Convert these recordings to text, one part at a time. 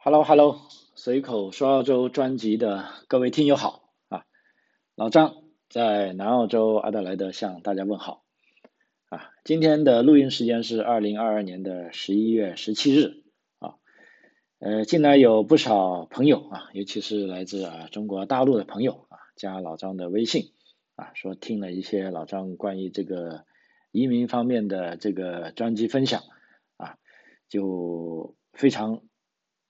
Hello Hello，随口说澳洲专辑的各位听友好啊，老张在南澳洲阿德莱德向大家问好啊。今天的录音时间是二零二二年的十一月十七日啊。呃，近来有不少朋友啊，尤其是来自啊中国大陆的朋友啊，加老张的微信啊，说听了一些老张关于这个移民方面的这个专辑分享啊，就非常。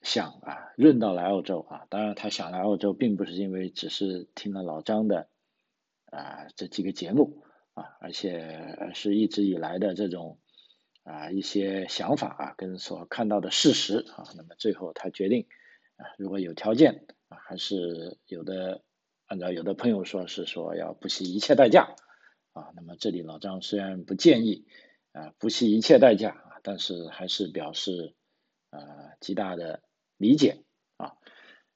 想啊，润到来澳洲啊，当然他想来澳洲，并不是因为只是听了老张的啊这几个节目啊，而且是一直以来的这种啊一些想法啊，跟所看到的事实啊，那么最后他决定啊，如果有条件啊，还是有的，按照有的朋友说是说要不惜一切代价啊，那么这里老张虽然不建议啊不惜一切代价啊，但是还是表示啊极大的。理解啊，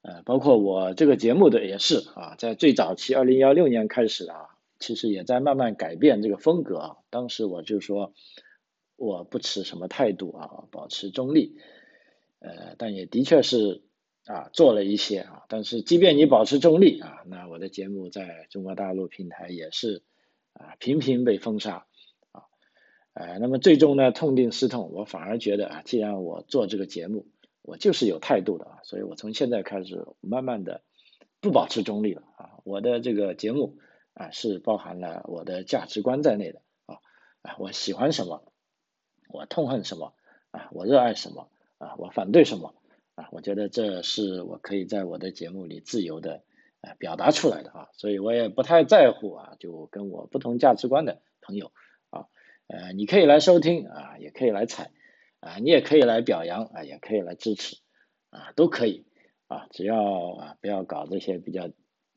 呃，包括我这个节目的也是啊，在最早期二零幺六年开始啊，其实也在慢慢改变这个风格啊。当时我就说，我不持什么态度啊，保持中立，呃，但也的确是啊做了一些啊。但是即便你保持中立啊，那我的节目在中国大陆平台也是啊频频被封杀啊，呃，那么最终呢，痛定思痛，我反而觉得啊，既然我做这个节目。我就是有态度的啊，所以我从现在开始慢慢的不保持中立了啊，我的这个节目啊是包含了我的价值观在内的啊啊，我喜欢什么，我痛恨什么啊，我热爱什么啊，我反对什么啊，我觉得这是我可以在我的节目里自由的啊表达出来的啊，所以我也不太在乎啊，就跟我不同价值观的朋友啊，呃，你可以来收听啊，也可以来踩。啊，你也可以来表扬啊，也可以来支持啊，都可以啊，只要啊不要搞这些比较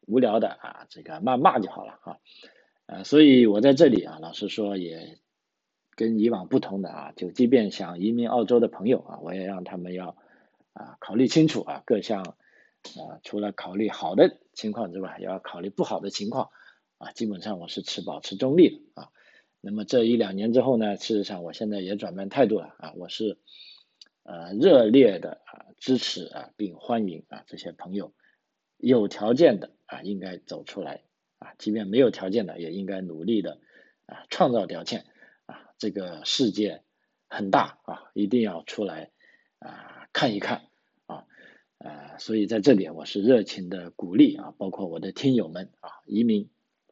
无聊的啊，这个谩骂就好了啊。呃，所以我在这里啊，老实说也跟以往不同的啊，就即便想移民澳洲的朋友啊，我也让他们要啊考虑清楚啊各项啊，除了考虑好的情况之外，也要考虑不好的情况啊。基本上我是持保持中立的啊。那么这一两年之后呢，事实上我现在也转变态度了啊，我是呃热烈的啊支持啊并欢迎啊这些朋友有条件的啊应该走出来啊，即便没有条件的也应该努力的啊创造条件啊，这个世界很大啊，一定要出来啊看一看啊呃，所以在这里我是热情的鼓励啊，包括我的听友们啊移民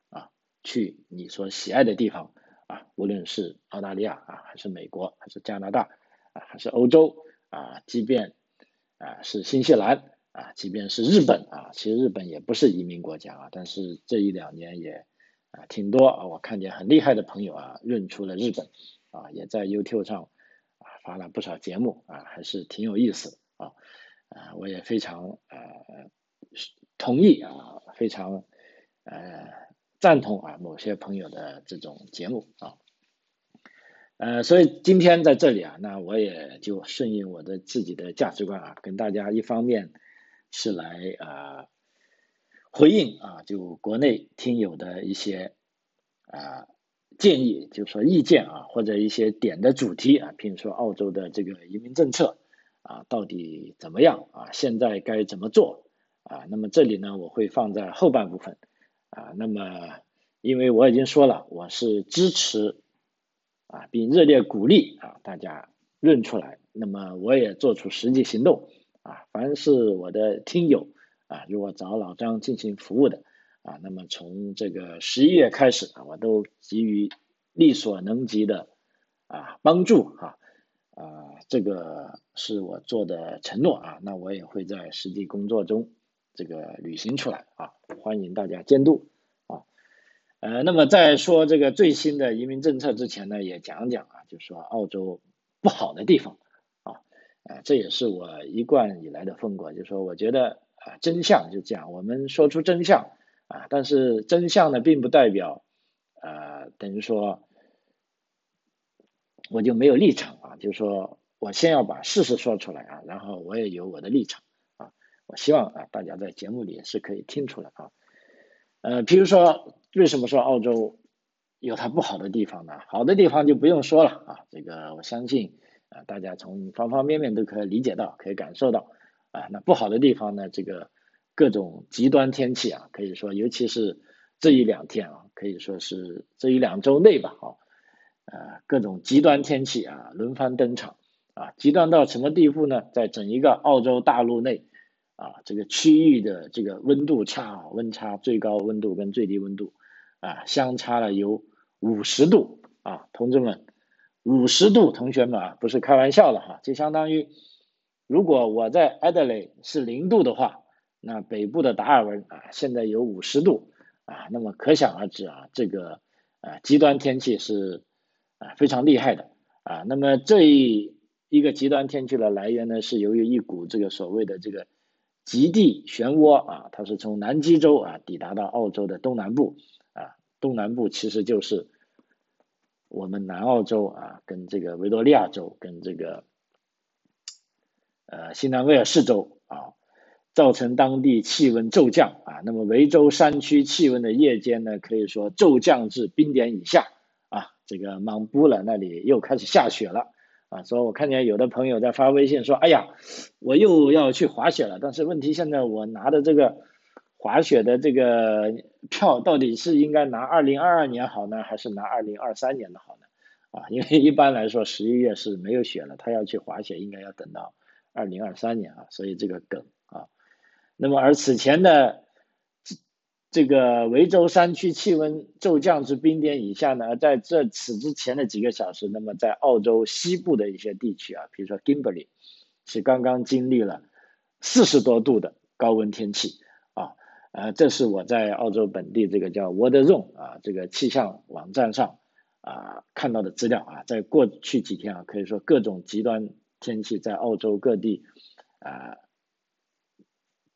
啊去你所喜爱的地方。啊，无论是澳大利亚啊，还是美国，还是加拿大啊，还是欧洲啊，即便啊是新西兰啊，即便是日本啊，其实日本也不是移民国家啊，但是这一两年也啊挺多啊，我看见很厉害的朋友啊认出了日本啊，也在 YouTube 上啊发了不少节目啊，还是挺有意思啊啊，我也非常呃同意啊，非常呃。赞同啊，某些朋友的这种节目啊，呃，所以今天在这里啊，那我也就顺应我的自己的价值观啊，跟大家一方面是来啊回应啊，就国内听友的一些啊建议，就说意见啊，或者一些点的主题啊，比如说澳洲的这个移民政策啊，到底怎么样啊，现在该怎么做啊？那么这里呢，我会放在后半部分。啊，那么因为我已经说了，我是支持啊，并热烈鼓励啊大家认出来。那么我也做出实际行动啊，凡是我的听友啊，如果找老张进行服务的啊，那么从这个十一月开始，我都给予力所能及的啊帮助啊啊，这个是我做的承诺啊，那我也会在实际工作中。这个履行出来啊，欢迎大家监督，呃，那么在说这个最新的移民政策之前呢，也讲讲啊，就是说澳洲不好的地方啊，呃，这也是我一贯以来的风格，就是说我觉得啊，真相就这样，我们说出真相啊，但是真相呢，并不代表呃，等于说我就没有立场啊，就是说我先要把事实说出来啊，然后我也有我的立场啊。我希望啊，大家在节目里是可以听出来啊，呃，比如说为什么说澳洲有它不好的地方呢？好的地方就不用说了啊，这个我相信啊，大家从方方面面都可以理解到，可以感受到啊，那不好的地方呢，这个各种极端天气啊，可以说尤其是这一两天啊，可以说是这一两周内吧，啊，呃，各种极端天气啊轮番登场啊，极端到什么地步呢？在整一个澳洲大陆内啊，这个区域的这个温度差，温差最高温度跟最低温度啊相差了有五十度啊，同志们。五十度，同学们啊，不是开玩笑的哈，就相当于如果我在艾德雷是零度的话，那北部的达尔文啊，现在有五十度啊，那么可想而知啊，这个啊极端天气是啊非常厉害的啊。那么这一一个极端天气的来源呢，是由于一股这个所谓的这个极地漩涡啊，它是从南极洲啊抵达到澳洲的东南部，东南部其实就是。我们南澳洲啊，跟这个维多利亚州，跟这个呃新南威尔士州啊，造成当地气温骤降啊。那么维州山区气温的夜间呢，可以说骤降至冰点以下啊。这个芒布了那里又开始下雪了啊。所以我看见有的朋友在发微信说：“哎呀，我又要去滑雪了。”但是问题现在我拿的这个。滑雪的这个票到底是应该拿二零二二年好呢，还是拿二零二三年的好呢？啊，因为一般来说十一月是没有雪了，他要去滑雪应该要等到二零二三年啊，所以这个梗啊。那么而此前的这这个维州山区气温骤降至冰点以下呢，在这此之前的几个小时，那么在澳洲西部的一些地区啊，比如说 Gimberley，是刚刚经历了四十多度的高温天气。呃，这是我在澳洲本地这个叫 Weatherzone 啊，这个气象网站上啊看到的资料啊，在过去几天啊，可以说各种极端天气在澳洲各地啊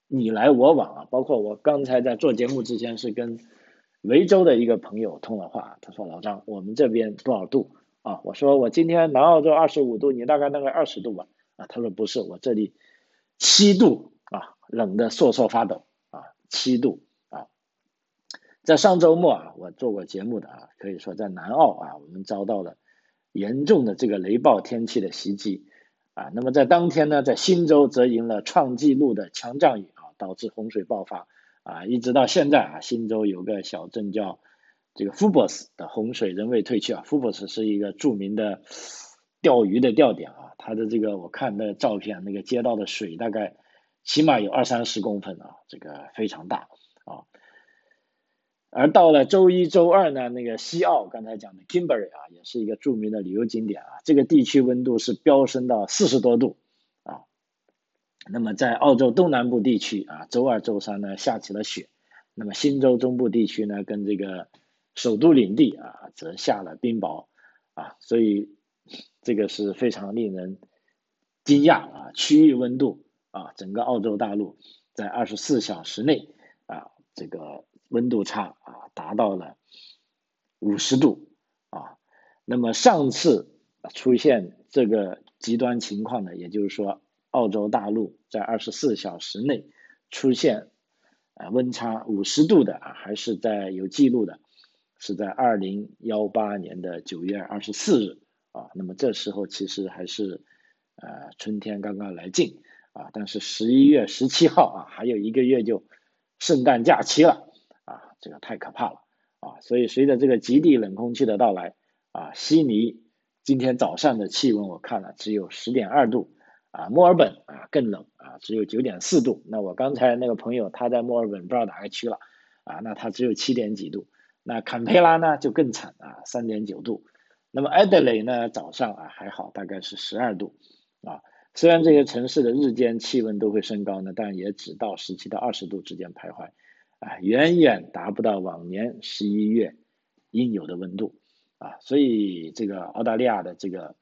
你来我往啊，包括我刚才在做节目之前是跟维州的一个朋友通了话，他说老张，我们这边多少度啊？我说我今天南澳洲二十五度，你大概那个二十度吧？啊，他说不是，我这里七度啊，冷的瑟瑟发抖。七度啊，在上周末啊，我做过节目的啊，可以说在南澳啊，我们遭到了严重的这个雷暴天气的袭击啊。那么在当天呢，在新州则迎了创纪录的强降雨啊，导致洪水爆发啊。一直到现在啊，新州有个小镇叫这个福伯斯的洪水仍未退去啊。福伯斯是一个著名的钓鱼的钓点啊，它的这个我看的照片，那个街道的水大概。起码有二三十公分啊，这个非常大啊。而到了周一周二呢，那个西澳刚才讲的 Kimberley 啊，也是一个著名的旅游景点啊。这个地区温度是飙升到四十多度啊。那么在澳洲东南部地区啊，周二周三呢下起了雪。那么新州中部地区呢，跟这个首都领地啊，则下了冰雹啊。所以这个是非常令人惊讶啊，区域温度。啊，整个澳洲大陆在二十四小时内啊，这个温度差啊达到了五十度啊。那么上次出现这个极端情况呢，也就是说，澳洲大陆在二十四小时内出现啊温差五十度的啊，还是在有记录的，是在二零幺八年的九月二十四日啊。那么这时候其实还是呃春天刚刚来劲。啊，但是十一月十七号啊，还有一个月就圣诞假期了啊，这个太可怕了啊！所以随着这个极地冷空气的到来啊，悉尼今天早上的气温我看了只有十点二度啊，墨尔本啊更冷啊，只有九点四度。那我刚才那个朋友他在墨尔本不知道哪个区了啊，那他只有七点几度。那坎培拉呢就更惨啊，三点九度。那么埃德雷呢早上啊还好，大概是十二度啊。虽然这些城市的日间气温都会升高呢，但也只到十七到二十度之间徘徊，啊，远远达不到往年十一月应有的温度，啊，所以这个澳大利亚的这个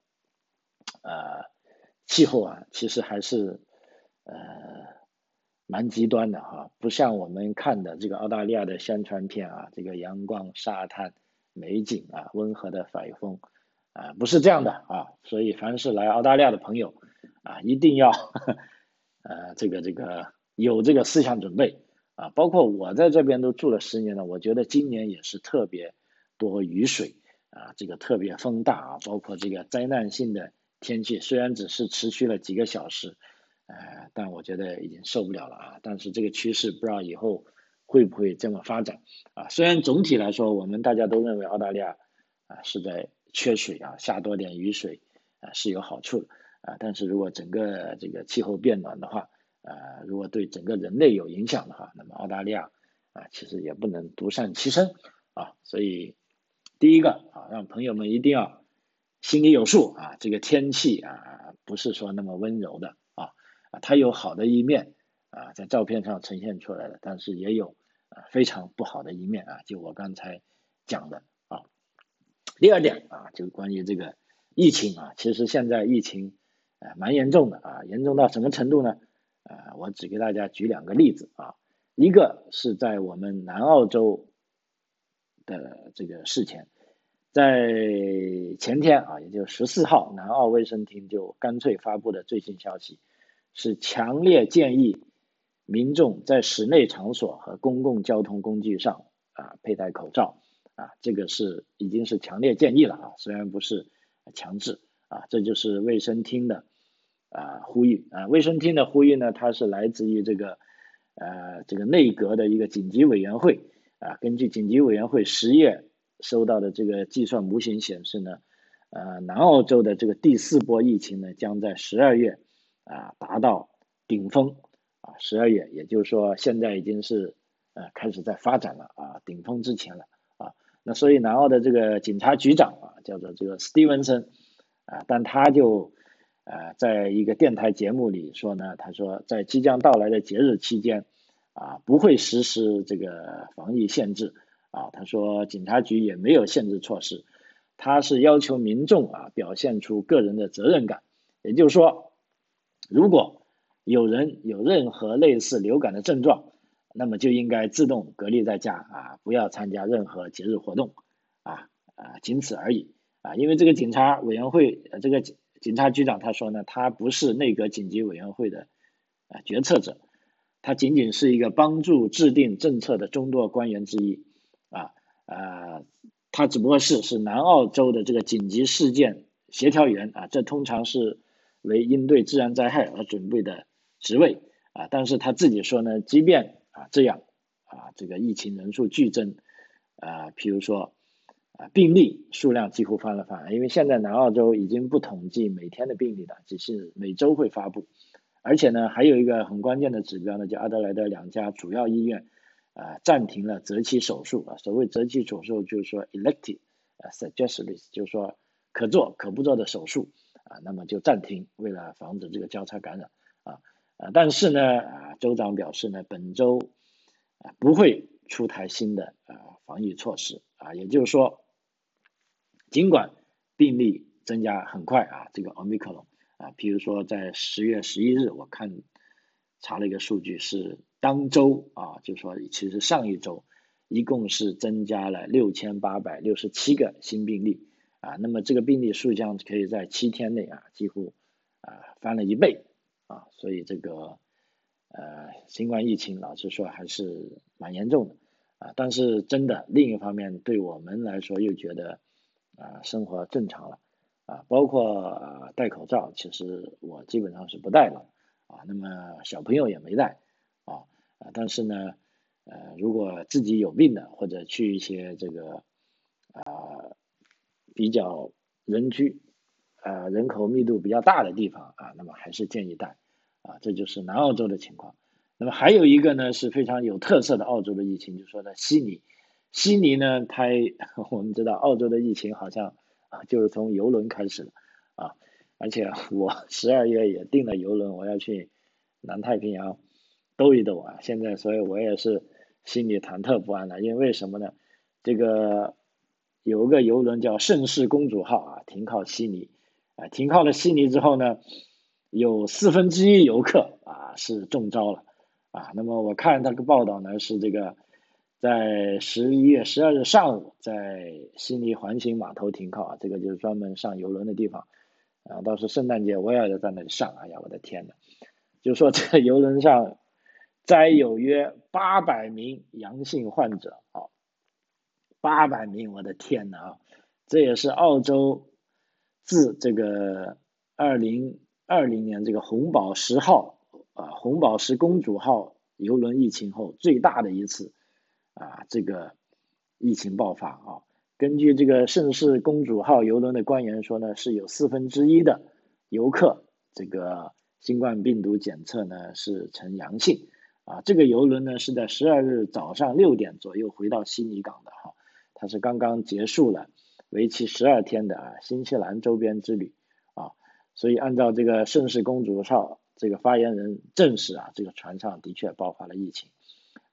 呃气候啊，其实还是呃蛮极端的哈，不像我们看的这个澳大利亚的宣传片啊，这个阳光、沙滩、美景啊，温和的海风啊，不是这样的啊，所以凡是来澳大利亚的朋友。啊，一定要，呃，这个这个有这个思想准备啊，包括我在这边都住了十年了，我觉得今年也是特别多雨水啊，这个特别风大啊，包括这个灾难性的天气，虽然只是持续了几个小时呃，但我觉得已经受不了了啊。但是这个趋势不知道以后会不会这么发展啊？虽然总体来说，我们大家都认为澳大利亚啊是在缺水啊，下多点雨水啊是有好处的啊。但是如果整个这个气候变暖的话，呃，如果对整个人类有影响的话，那么澳大利亚啊其实也不能独善其身啊。所以第一个啊，让朋友们一定要心里有数啊，这个天气啊不是说那么温柔的啊。它有好的一面啊，在照片上呈现出来的，但是也有啊非常不好的一面啊，就我刚才讲的啊。第二点啊，就关于这个疫情啊，其实现在疫情啊蛮严重的啊，严重到什么程度呢？啊，我只给大家举两个例子啊，一个是在我们南澳洲的这个事前，在前天啊，也就十四号，南澳卫生厅就干脆发布的最新消息。是强烈建议民众在室内场所和公共交通工具上啊佩戴口罩啊，这个是已经是强烈建议了啊，虽然不是强制啊，这就是卫生厅的啊呼吁啊，卫生厅的呼吁呢，它是来自于这个呃这个内阁的一个紧急委员会啊，根据紧急委员会十月收到的这个计算模型显示呢，呃南澳洲的这个第四波疫情呢将在十二月。啊，达到顶峰啊，十二月，也就是说现在已经是呃开始在发展了啊，顶峰之前了啊。那所以南澳的这个警察局长啊，叫做这个史蒂文森啊，但他就呃在一个电台节目里说呢，他说在即将到来的节日期间啊，不会实施这个防疫限制啊。他说警察局也没有限制措施，他是要求民众啊表现出个人的责任感，也就是说。如果有人有任何类似流感的症状，那么就应该自动隔离在家啊，不要参加任何节日活动啊啊，仅此而已啊。因为这个警察委员会，呃这个警警察局长他说呢，他不是内阁紧急委员会的啊决策者，他仅仅是一个帮助制定政策的众多官员之一啊啊，他只不过是是南澳洲的这个紧急事件协调员啊，这通常是。为应对自然灾害而准备的职位啊，但是他自己说呢，即便啊这样啊，这个疫情人数剧增啊，譬如说啊病例数量几乎翻了番，因为现在南澳洲已经不统计每天的病例了，只是每周会发布，而且呢还有一个很关键的指标呢，就阿德莱德两家主要医院啊暂停了择期手术啊，所谓择期手术就是说 elective 啊 suggested 就是说可做可不做的手术。啊，那么就暂停，为了防止这个交叉感染啊。啊，但是呢啊，州长表示呢，本周啊不会出台新的啊防疫措施啊，也就是说，尽管病例增加很快啊，这个奥密克戎啊，比如说在十月十一日，我看查了一个数据是当周啊，就说其实上一周一共是增加了六千八百六十七个新病例。啊，那么这个病例数量可以在七天内啊，几乎啊翻了一倍啊，所以这个呃新冠疫情老实说还是蛮严重的啊，但是真的另一方面对我们来说又觉得啊生活正常了啊，包括戴口罩，其实我基本上是不戴了啊，那么小朋友也没戴啊啊，但是呢呃如果自己有病的或者去一些这个啊。比较人居，啊，人口密度比较大的地方啊，那么还是建议戴啊，这就是南澳洲的情况。那么还有一个呢是非常有特色的澳洲的疫情，就说在悉尼，悉尼呢，它我们知道澳洲的疫情好像啊就是从游轮开始的啊，而且我 十二月也订了游轮，我要去南太平洋兜一兜啊，现在所以我也是心里忐忑不安的，因为什么呢？这个。有个游轮叫盛世公主号啊，停靠悉尼，啊，停靠了悉尼之后呢，有四分之一游客啊是中招了，啊，那么我看那个报道呢是这个，在十一月十二日上午在悉尼环形码头停靠啊，这个就是专门上游轮的地方，啊，到时圣诞节我也要在那里上，哎呀，我的天呐，就说这游轮上载有约八百名阳性患者啊。八百名，我的天呐啊！这也是澳洲自这个二零二零年这个红宝石号啊红宝石公主号游轮疫情后最大的一次啊这个疫情爆发啊。根据这个盛世公主号游轮的官员说呢，是有四分之一的游客这个新冠病毒检测呢是呈阳性啊。这个游轮呢是在十二日早上六点左右回到悉尼港的哈，它是刚刚结束了为期十二天的啊新西兰周边之旅啊。所以按照这个盛世公主号这个发言人证实啊，这个船上的确爆发了疫情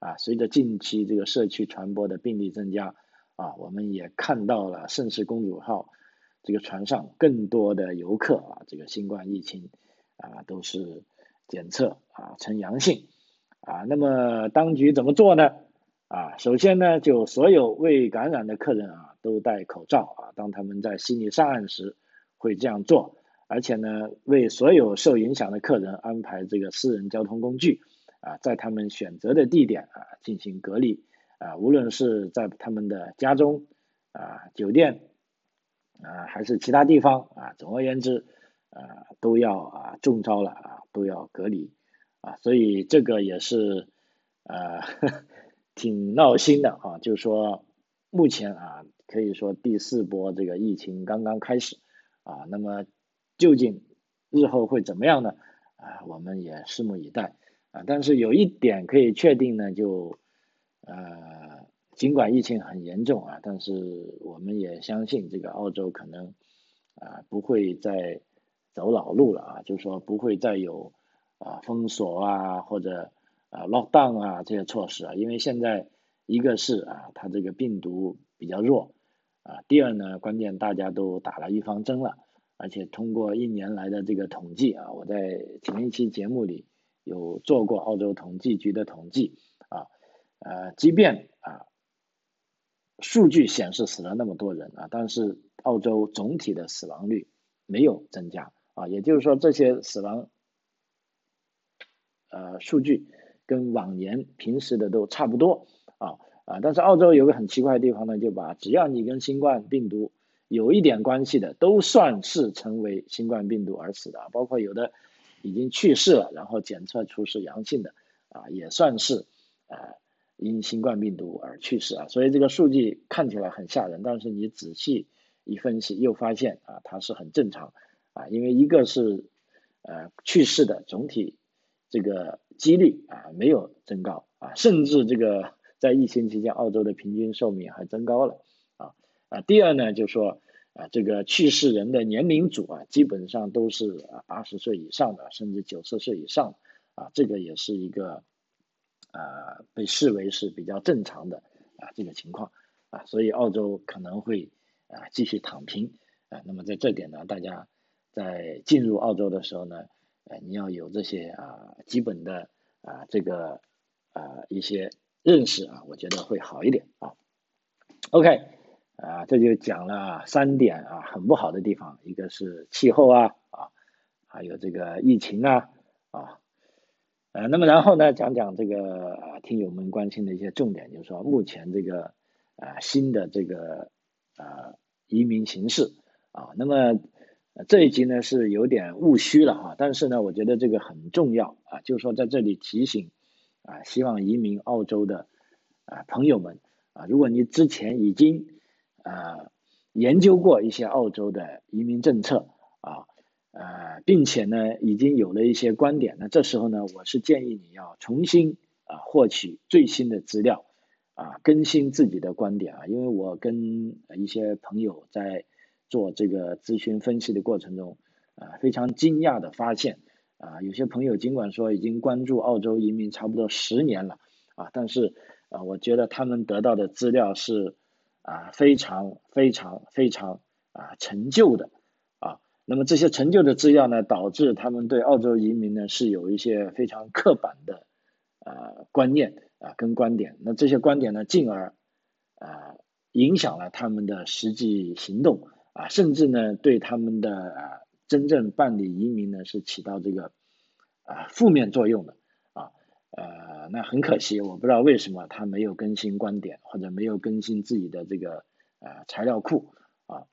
啊。随着近期这个社区传播的病例增加。啊，我们也看到了盛世公主号这个船上更多的游客啊，这个新冠疫情啊都是检测啊呈阳性啊。那么当局怎么做呢？啊，首先呢，就所有未感染的客人啊都戴口罩啊，当他们在悉尼上岸时会这样做，而且呢，为所有受影响的客人安排这个私人交通工具啊，在他们选择的地点啊进行隔离。啊，无论是在他们的家中啊、酒店啊，还是其他地方啊，总而言之啊，都要啊中招了啊，都要隔离啊，所以这个也是呃 挺闹心的啊，就是说目前啊，可以说第四波这个疫情刚刚开始啊，那么究竟日后会怎么样呢？啊，我们也拭目以待啊，但是有一点可以确定呢，就。呃，尽管疫情很严重啊，但是我们也相信这个澳洲可能啊不会再走老路了啊，就是说不会再有啊封锁啊或者啊 lock down 啊这些措施啊，因为现在一个是啊它这个病毒比较弱啊，第二呢关键大家都打了预防针了，而且通过一年来的这个统计啊，我在前一期节目里有做过澳洲统计局的统计啊。呃，即便啊，数据显示死了那么多人啊，但是澳洲总体的死亡率没有增加啊，也就是说这些死亡呃数据跟往年平时的都差不多啊啊，但是澳洲有个很奇怪的地方呢，就把只要你跟新冠病毒有一点关系的，都算是成为新冠病毒而死的，包括有的已经去世了，然后检测出是阳性的啊，也算是呃。因新冠病毒而去世啊，所以这个数据看起来很吓人，但是你仔细一分析，又发现啊，它是很正常啊，因为一个是呃去世的总体这个几率啊没有增高啊，甚至这个在疫情期间，澳洲的平均寿命还增高了啊啊，第二呢，就说啊这个去世人的年龄组啊，基本上都是啊八十岁以上的，甚至九十岁以上啊，这个也是一个。啊，被视为是比较正常的啊这个情况啊，所以澳洲可能会啊继续躺平啊。那么在这点呢，大家在进入澳洲的时候呢，呃，你要有这些啊基本的啊这个啊一些认识啊，我觉得会好一点啊。OK，啊这就讲了三点啊很不好的地方，一个是气候啊啊，还有这个疫情啊啊。呃，那么然后呢，讲讲这个啊，听友们关心的一些重点，就是说目前这个啊新的这个啊移民形势啊，那么这一集呢是有点务虚了哈，但是呢，我觉得这个很重要啊，就是说在这里提醒啊，希望移民澳洲的啊朋友们啊，如果你之前已经啊研究过一些澳洲的移民政策啊。呃，并且呢，已经有了一些观点。那这时候呢，我是建议你要重新啊获取最新的资料，啊更新自己的观点啊。因为我跟一些朋友在做这个咨询分析的过程中，啊非常惊讶的发现，啊有些朋友尽管说已经关注澳洲移民差不多十年了，啊但是啊我觉得他们得到的资料是啊非常非常非常啊陈旧的啊。那么这些陈旧的资料呢，导致他们对澳洲移民呢是有一些非常刻板的啊观念啊跟观点。那这些观点呢，进而啊影响了他们的实际行动啊，甚至呢对他们的啊真正办理移民呢是起到这个啊负面作用的呃那很可惜，我不知道为什么他没有更新观点，或者没有更新自己的这个啊材料库啊。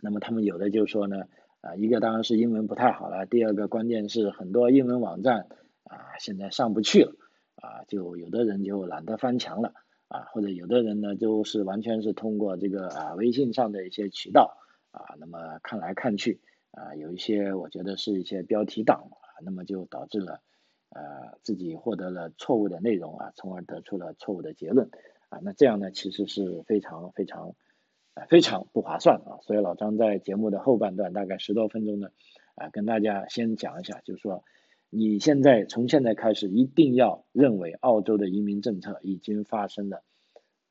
那么他们有的就说呢，啊，一个当然是英文不太好了，第二个关键是很多英文网站啊现在上不去了，啊，就有的人就懒得翻墙了，啊，或者有的人呢就是完全是通过这个啊微信上的一些渠道啊，那么看来看去啊，有一些我觉得是一些标题党啊，那么就导致了呃自己获得了错误的内容啊，从而得出了错误的结论啊，那这样呢其实是非常非常。非常不划算啊！所以老张在节目的后半段，大概十多分钟呢，啊，跟大家先讲一下，就是说，你现在从现在开始一定要认为澳洲的移民政策已经发生了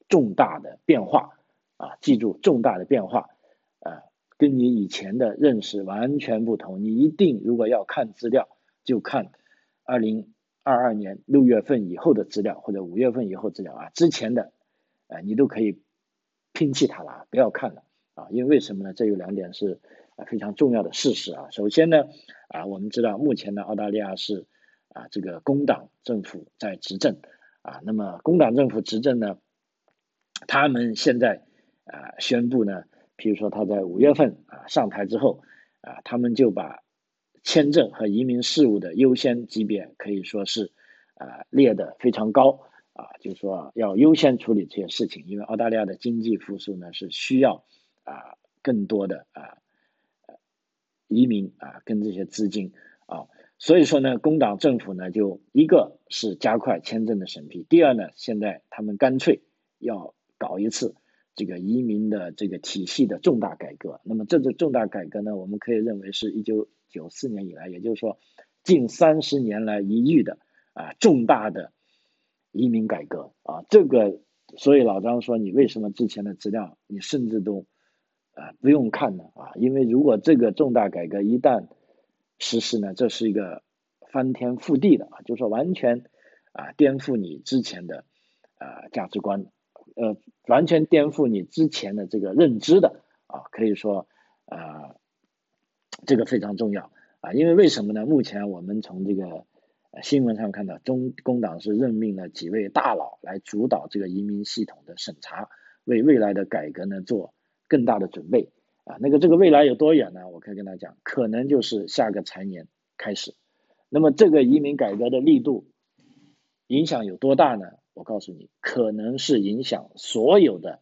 重大的变化啊！记住，重大的变化啊，跟你以前的认识完全不同。你一定如果要看资料，就看二零二二年六月份以后的资料，或者五月份以后资料啊，之前的，呃，你都可以。摒弃它了，不要看了啊！因为为什么呢？这有两点是啊非常重要的事实啊。首先呢，啊我们知道目前呢澳大利亚是啊这个工党政府在执政啊。那么工党政府执政呢，他们现在啊宣布呢，比如说他在五月份啊上台之后啊，他们就把签证和移民事务的优先级别可以说是啊列的非常高。啊，就是说要优先处理这些事情，因为澳大利亚的经济复苏呢是需要啊更多的啊移民啊跟这些资金啊，所以说呢，工党政府呢就一个是加快签证的审批，第二呢，现在他们干脆要搞一次这个移民的这个体系的重大改革。那么这次重大改革呢，我们可以认为是一九九四年以来，也就是说近三十年来一遇的啊重大的。移民改革啊，这个，所以老张说，你为什么之前的资料你甚至都啊不用看呢啊？因为如果这个重大改革一旦实施呢，这是一个翻天覆地的啊，就是说完全啊颠覆你之前的啊价值观，呃，完全颠覆你之前的这个认知的啊，可以说啊这个非常重要啊，因为为什么呢？目前我们从这个。新闻上看到，中工党是任命了几位大佬来主导这个移民系统的审查，为未来的改革呢做更大的准备啊。那个这个未来有多远呢？我可以跟他讲，可能就是下个财年开始。那么这个移民改革的力度影响有多大呢？我告诉你，可能是影响所有的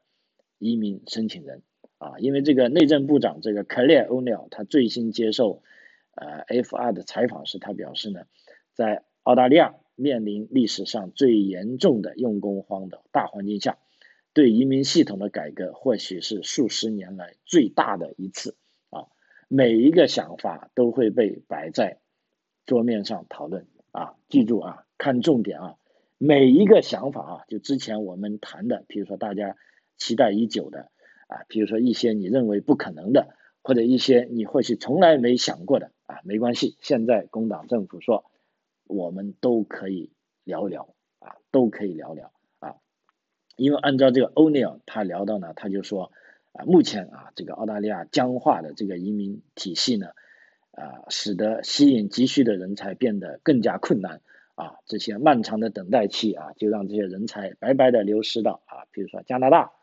移民申请人啊，因为这个内政部长这个 Claire O'Neil 他最新接受呃 F2 的采访时，他表示呢。在澳大利亚面临历史上最严重的用工荒的大环境下，对移民系统的改革或许是数十年来最大的一次啊！每一个想法都会被摆在桌面上讨论啊！记住啊，看重点啊！每一个想法啊，就之前我们谈的，比如说大家期待已久的啊，比如说一些你认为不可能的，或者一些你或许从来没想过的啊，没关系，现在工党政府说。我们都可以聊聊啊，都可以聊聊啊，因为按照这个欧尼尔他聊到呢，他就说啊，目前啊这个澳大利亚僵化的这个移民体系呢，啊，使得吸引急需的人才变得更加困难啊，这些漫长的等待期啊，就让这些人才白白的流失到啊，比如说加拿大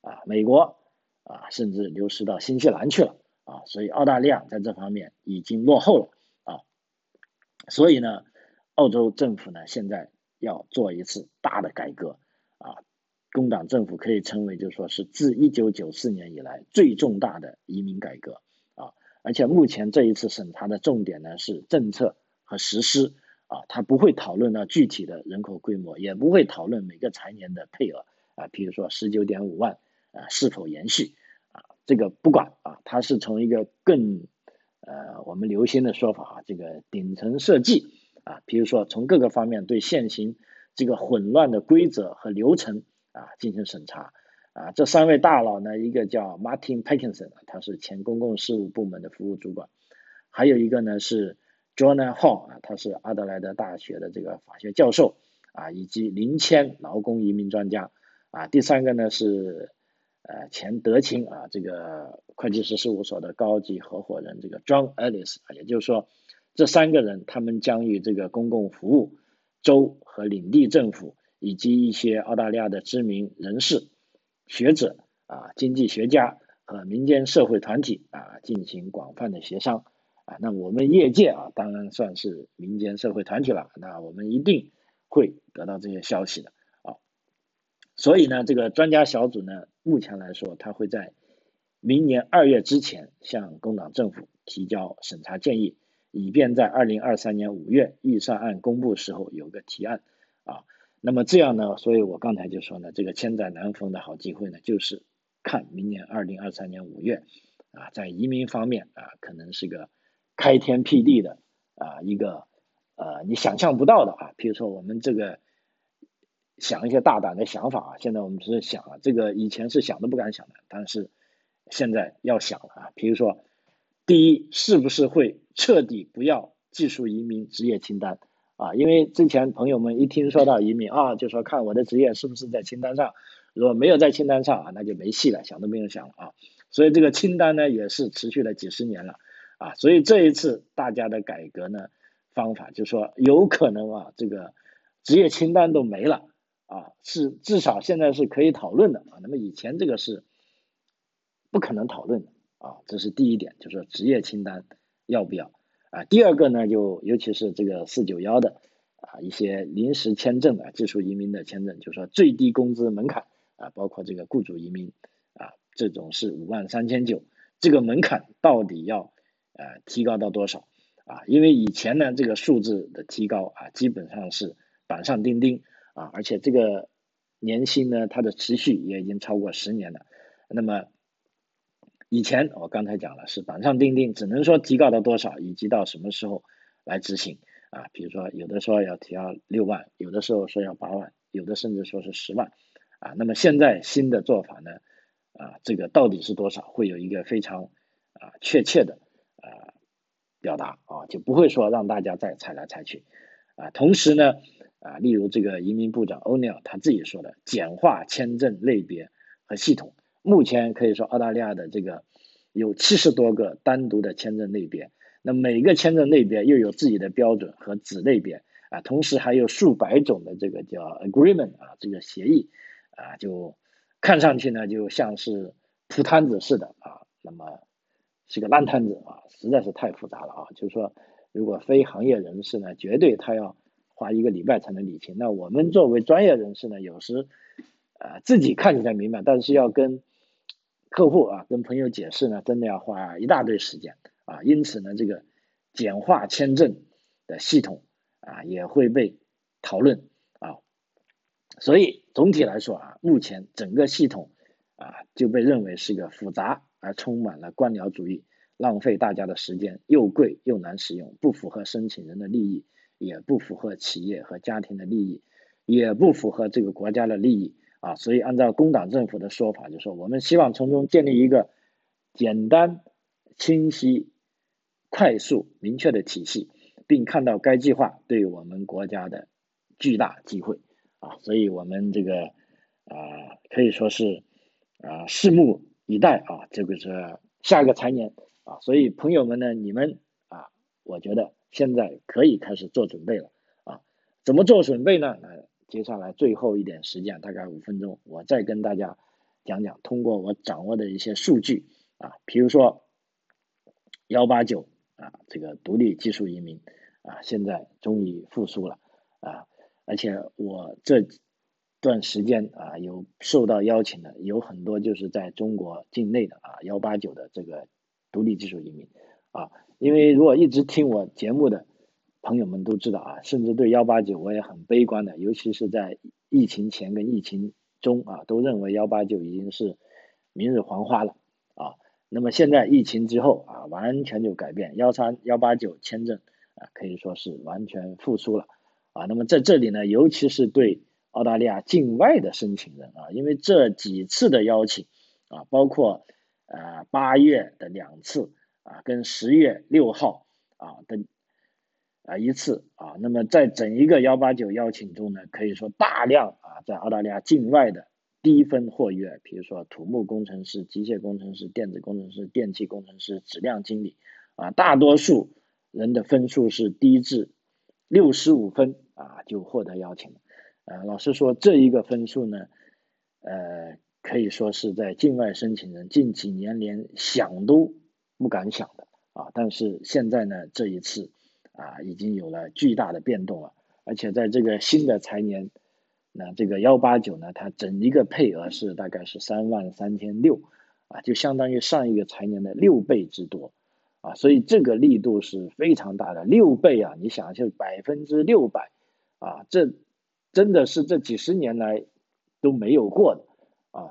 啊、美国啊，甚至流失到新西兰去了啊，所以澳大利亚在这方面已经落后了啊，所以呢。澳洲政府呢，现在要做一次大的改革啊，工党政府可以称为就说是自一九九四年以来最重大的移民改革啊，而且目前这一次审查的重点呢是政策和实施啊，它不会讨论到具体的人口规模，也不会讨论每个财年的配额啊，比如说十九点五万啊是否延续啊，这个不管啊，它是从一个更呃我们流行的说法啊，这个顶层设计。啊，比如说从各个方面对现行这个混乱的规则和流程啊进行审查啊，这三位大佬呢，一个叫 Martin Parkinson，他是前公共事务部门的服务主管，还有一个呢是 John Hall 啊，他是阿德莱德大学的这个法学教授啊，以及林谦劳工移民专家啊，第三个呢是呃前德勤啊这个会计师事务所的高级合伙人这个 John Ellis 啊，也就是说。这三个人，他们将与这个公共服务、州和领地政府以及一些澳大利亚的知名人士、学者啊、经济学家和民间社会团体啊进行广泛的协商啊。那我们业界啊，当然算是民间社会团体了，那我们一定会得到这些消息的啊。所以呢，这个专家小组呢，目前来说，他会在明年二月之前向工党政府提交审查建议，以便在二零二三年五月预算案公布时候有个提案啊。那么这样呢？所以我刚才就说呢，这个千载难逢的好机会呢，就是看明年二零二三年五月啊，在移民方面啊，可能是个开天辟地的啊一个呃你想象不到的啊。比如说我们这个想一些大胆的想法啊，现在我们只是想啊，这个以前是想都不敢想的，但是现在要想了啊。比如说，第一，是不是会彻底不要技术移民职业清单？啊，因为之前朋友们一听说到移民啊，就说看我的职业是不是在清单上，如果没有在清单上啊，那就没戏了，想都不用想了啊。所以这个清单呢，也是持续了几十年了啊。所以这一次大家的改革呢，方法就说有可能啊，这个职业清单都没了啊，是至少现在是可以讨论的啊。那么以前这个是不可能讨论的啊，这是第一点，就是说职业清单要不要。啊，第二个呢，就尤其是这个四九幺的啊，一些临时签证啊，技术移民的签证，就是说最低工资门槛啊，包括这个雇主移民啊，这种是五万三千九，这个门槛到底要呃提高到多少啊？因为以前呢，这个数字的提高啊，基本上是板上钉钉啊，而且这个年薪呢，它的持续也已经超过十年了，那么。以前我刚才讲了是板上钉钉，只能说提高到多少，以及到什么时候来执行啊？比如说有的说要提到六万，有的时候说要八万，有的甚至说是十万啊。那么现在新的做法呢啊，这个到底是多少，会有一个非常啊确切的啊表达啊，就不会说让大家再猜来猜去啊。同时呢啊，例如这个移民部长欧尼尔他自己说的，简化签证类别和系统。目前可以说，澳大利亚的这个有七十多个单独的签证类别，那每个签证类别又有自己的标准和子类别啊，同时还有数百种的这个叫 agreement 啊，这个协议啊，就看上去呢就像是铺摊子似的啊，那么是个烂摊子啊，实在是太复杂了啊。就是说，如果非行业人士呢，绝对他要花一个礼拜才能理清。那我们作为专业人士呢，有时呃自己看起来明白，但是要跟客户啊，跟朋友解释呢，真的要花一大堆时间啊，因此呢，这个简化签证的系统啊，也会被讨论啊，所以总体来说啊，目前整个系统啊就被认为是个复杂而充满了官僚主义，浪费大家的时间，又贵又难使用，不符合申请人的利益，也不符合企业和家庭的利益，也不符合这个国家的利益。啊，所以按照工党政府的说法，就说我们希望从中建立一个简单、清晰、快速、明确的体系，并看到该计划对我们国家的巨大机会。啊，所以我们这个啊可以说是啊拭目以待啊，这个是下一个财年啊。所以朋友们呢，你们，我觉得现在可以开始做准备了啊。怎么做准备呢？那接下来最后一点时间，大概五分钟，我再跟大家讲讲，通过我掌握的一些数据啊，比如说幺八九啊，这个独立技术移民啊，现在终于复苏了啊，而且我这段时间啊，有受到邀请的，有很多就是在中国境内的啊幺八九的这个独立技术移民啊，因为如果一直听我节目的。朋友们都知道啊，甚至对幺八九我也很悲观的，尤其是在疫情前跟疫情中啊，都认为幺八九已经是明日黄花了啊。那么现在疫情之后啊，完全就改变，幺三幺八九签证啊，可以说是完全复苏了啊。那么在这里呢，尤其是对澳大利亚境外的申请人啊，因为这几次的邀请啊，包括呃八月的两次啊，跟十月六号啊的。啊，一次啊，那么在整一个幺八九邀请中呢，可以说大量啊，在澳大利亚境外的低分获约，比如说土木工程师、机械工程师、电子工程师、电气工程师、质量经理啊，大多数人的分数是低至六十五分啊，就获得邀请了。呃，老师说这一个分数呢，呃，可以说是在境外申请人近几年连想都不敢想的啊。但是现在呢，这一次啊，已经有了巨大的变动了，而且在这个新的财年，那这个幺八九呢，它整一个配额是大概是三万三千六啊，就相当于上一个财年的六倍之多啊，所以这个力度是非常大的，六倍啊，你想就百分之六百啊，这真的是这几十年来都没有过的。啊，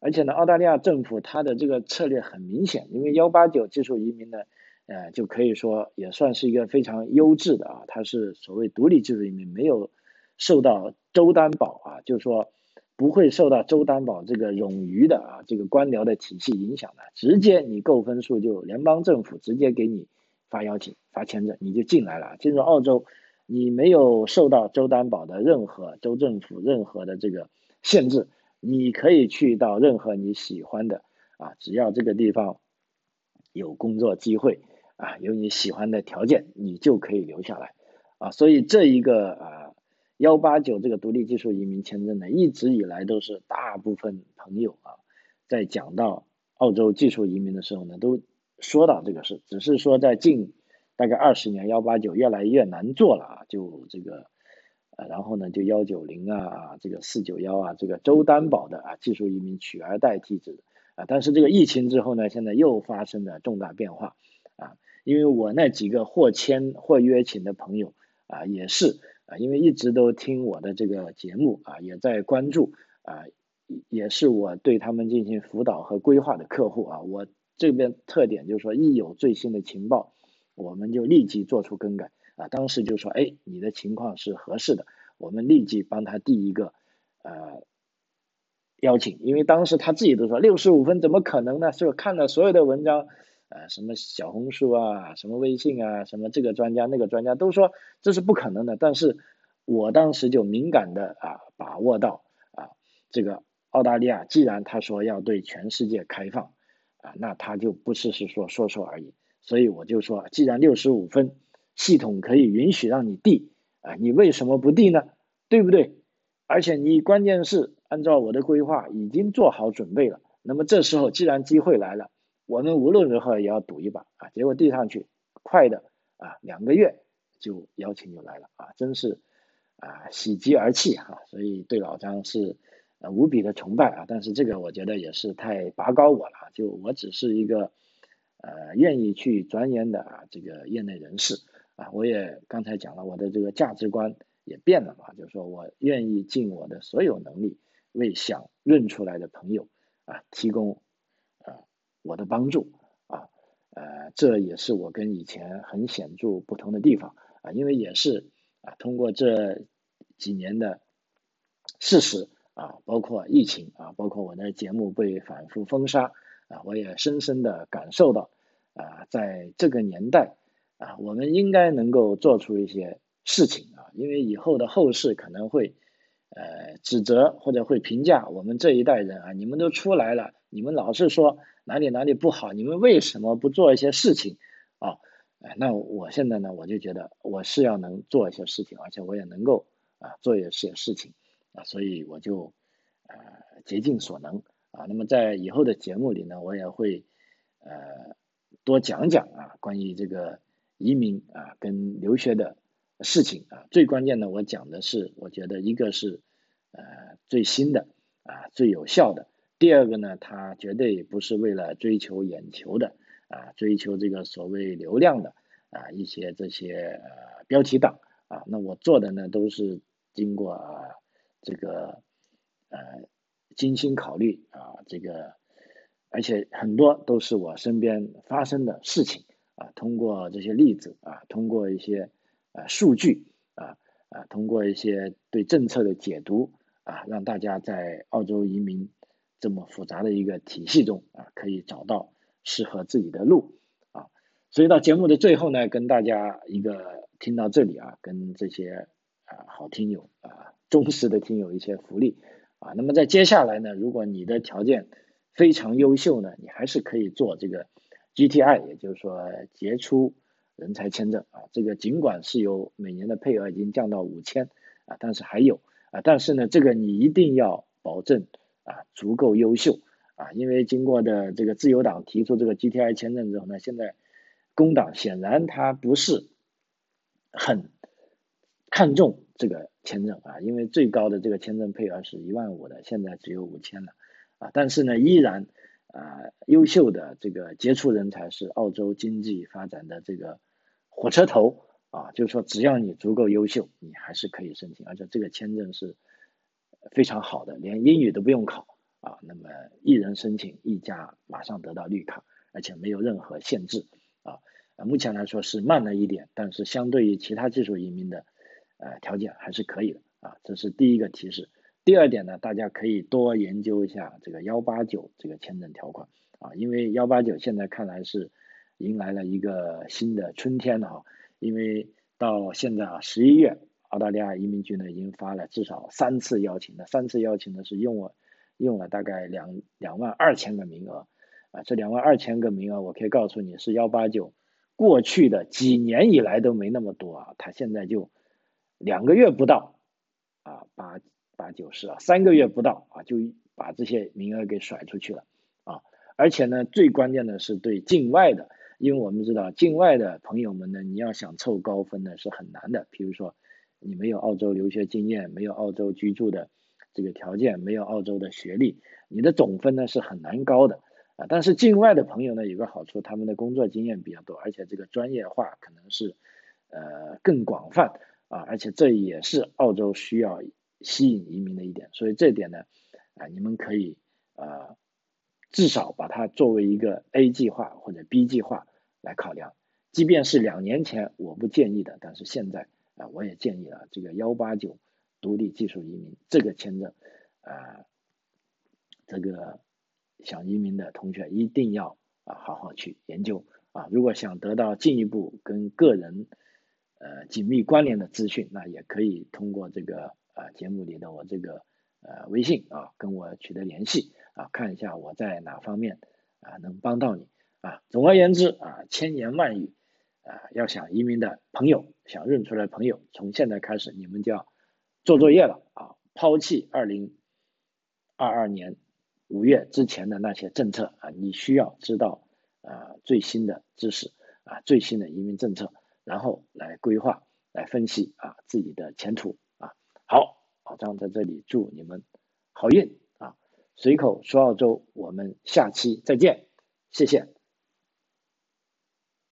而且呢，澳大利亚政府它的这个策略很明显，因为幺八九技术移民呢，呃，就可以说也算是一个非常优质的啊，它是所谓独立技术移民，没有受到州担保啊，就是说不会受到州担保这个冗余的啊这个官僚的体系影响的，直接你够分数就联邦政府直接给你发邀请发签证你就进来了，进入澳洲，你没有受到州担保的任何州政府任何的这个限制。你可以去到任何你喜欢的啊，只要这个地方有工作机会啊，有你喜欢的条件，你就可以留下来啊。所以这一个啊幺八九这个独立技术移民签证呢，一直以来都是大部分朋友啊在讲到澳洲技术移民的时候呢，都说到这个事，只是说在近大概二十年幺八九越来越难做了啊，就这个。然后呢，就幺九零啊，这个四九幺啊，这个周担保的啊技术移民取而代之啊。但是这个疫情之后呢，现在又发生了重大变化啊。因为我那几个或签或约请的朋友啊，也是啊，因为一直都听我的这个节目啊，也在关注啊，也是我对他们进行辅导和规划的客户啊。我这边特点就是说，一有最新的情报，我们就立即做出更改。啊，当时就说，哎，你的情况是合适的，我们立即帮他递一个呃邀请，因为当时他自己都说六十五分怎么可能呢？是看了所有的文章，呃，什么小红书啊，什么微信啊，什么这个专家那个专家都说这是不可能的，但是我当时就敏感的啊把握到啊这个澳大利亚既然他说要对全世界开放啊，那他就不是是说说说而已，所以我就说，既然六十五分。系统可以允许让你递啊，你为什么不递呢？对不对？而且你关键是按照我的规划已经做好准备了。那么这时候既然机会来了，我们无论如何也要赌一把啊！结果递上去快的啊，两个月就邀请就来了啊，真是啊喜极而泣哈！所以对老张是呃无比的崇拜啊。但是这个我觉得也是太拔高我了，就我只是一个呃愿意去钻研的啊这个业内人士。啊，我也刚才讲了，我的这个价值观也变了嘛，就是说我愿意尽我的所有能力，为想认出来的朋友啊提供啊我的帮助啊，呃，这也是我跟以前很显著不同的地方啊，因为也是啊通过这几年的事实啊，包括疫情啊，包括我的节目被反复封杀啊，我也深深的感受到啊，在这个年代。啊，我们应该能够做出一些事情啊，因为以后的后世可能会，呃，指责或者会评价我们这一代人啊，你们都出来了，你们老是说哪里哪里不好，你们为什么不做一些事情啊？那我现在呢，我就觉得我是要能做一些事情，而且我也能够啊做一些事情啊，所以我就呃竭尽所能啊。那么在以后的节目里呢，我也会呃多讲讲啊关于这个。移民啊，跟留学的事情啊，最关键的我讲的是，我觉得一个是呃最新的啊最有效的，第二个呢，它绝对不是为了追求眼球的啊，追求这个所谓流量的啊一些这些呃标题党啊，那我做的呢都是经过这个呃精心考虑啊这个，而且很多都是我身边发生的事情。啊，通过这些例子啊，通过一些呃数据啊啊，通过一些对政策的解读啊，让大家在澳洲移民这么复杂的一个体系中啊，可以找到适合自己的路啊。所以到节目的最后呢，跟大家一个听到这里啊，跟这些啊好听友啊忠实的听友一些福利啊。那么在接下来呢，如果你的条件非常优秀呢，你还是可以做这个。GTI，也就是说杰出人才签证啊，这个尽管是由每年的配额已经降到五千啊，但是还有啊，但是呢，这个你一定要保证啊足够优秀啊，因为经过的这个自由党提出这个 GTI 签证之后呢，现在工党显然他不是很看重这个签证啊，因为最高的这个签证配额是一万五的，现在只有五千了啊，但是呢，依然啊优秀的这个杰出人才是澳洲经济发展的这个火车头。啊，就是说，只要你足够优秀，你还是可以申请，而且这个签证是非常好的，连英语都不用考啊。那么一人申请一家，马上得到绿卡，而且没有任何限制啊。目前来说是慢了一点，但是相对于其他技术移民的呃条件还是可以的啊。这是第一个提示。第二点呢，大家可以多研究一下这个幺八九这个签证条款啊，因为幺八九现在看来是迎来了一个新的春天了啊。因为到现在啊，十一月，澳大利亚移民局呢已经发了至少三次邀请，那三次邀请呢是用了用了大概两两万二千个名额，啊，这两万二千个名额，我可以告诉你是幺八九过去的几年以来都没那么多啊，他现在就两个月不到啊，八八九十啊，三个月不到啊，就把这些名额给甩出去了啊，而且呢，最关键的是对境外的。因为我们知道境外的朋友们呢，你要想凑高分呢是很难的。比如说，你没有澳洲留学经验，没有澳洲居住的这个条件，没有澳洲的学历，你的总分呢是很难高的啊。但是境外的朋友呢有个好处，他们的工作经验比较多，而且这个专业化可能是呃更广泛啊，而且这也是澳洲需要吸引移民的一点。所以这点呢啊，你们可以呃至少把它作为一个 A 计划或者 B 计划。来考量，即便是两年前我不建议的，但是现在啊，我也建议了这个幺八九独立技术移民这个签证啊，这个想移民的同学一定要啊好好去研究啊。如果想得到进一步跟个人呃紧密关联的资讯，那也可以通过这个啊节目里的我这个呃微信啊跟我取得联系啊，看一下我在哪方面啊能帮到你。啊，总而言之啊，千言万语啊，要想移民的朋友，想认出来朋友，从现在开始你们就要做作业了啊，抛弃二零二二年五月之前的那些政策啊，你需要知道啊最新的知识啊，最新的移民政策，然后来规划、来分析啊自己的前途。好，老张在这里祝你们好运啊！随口说澳洲，我们下期再见，谢谢。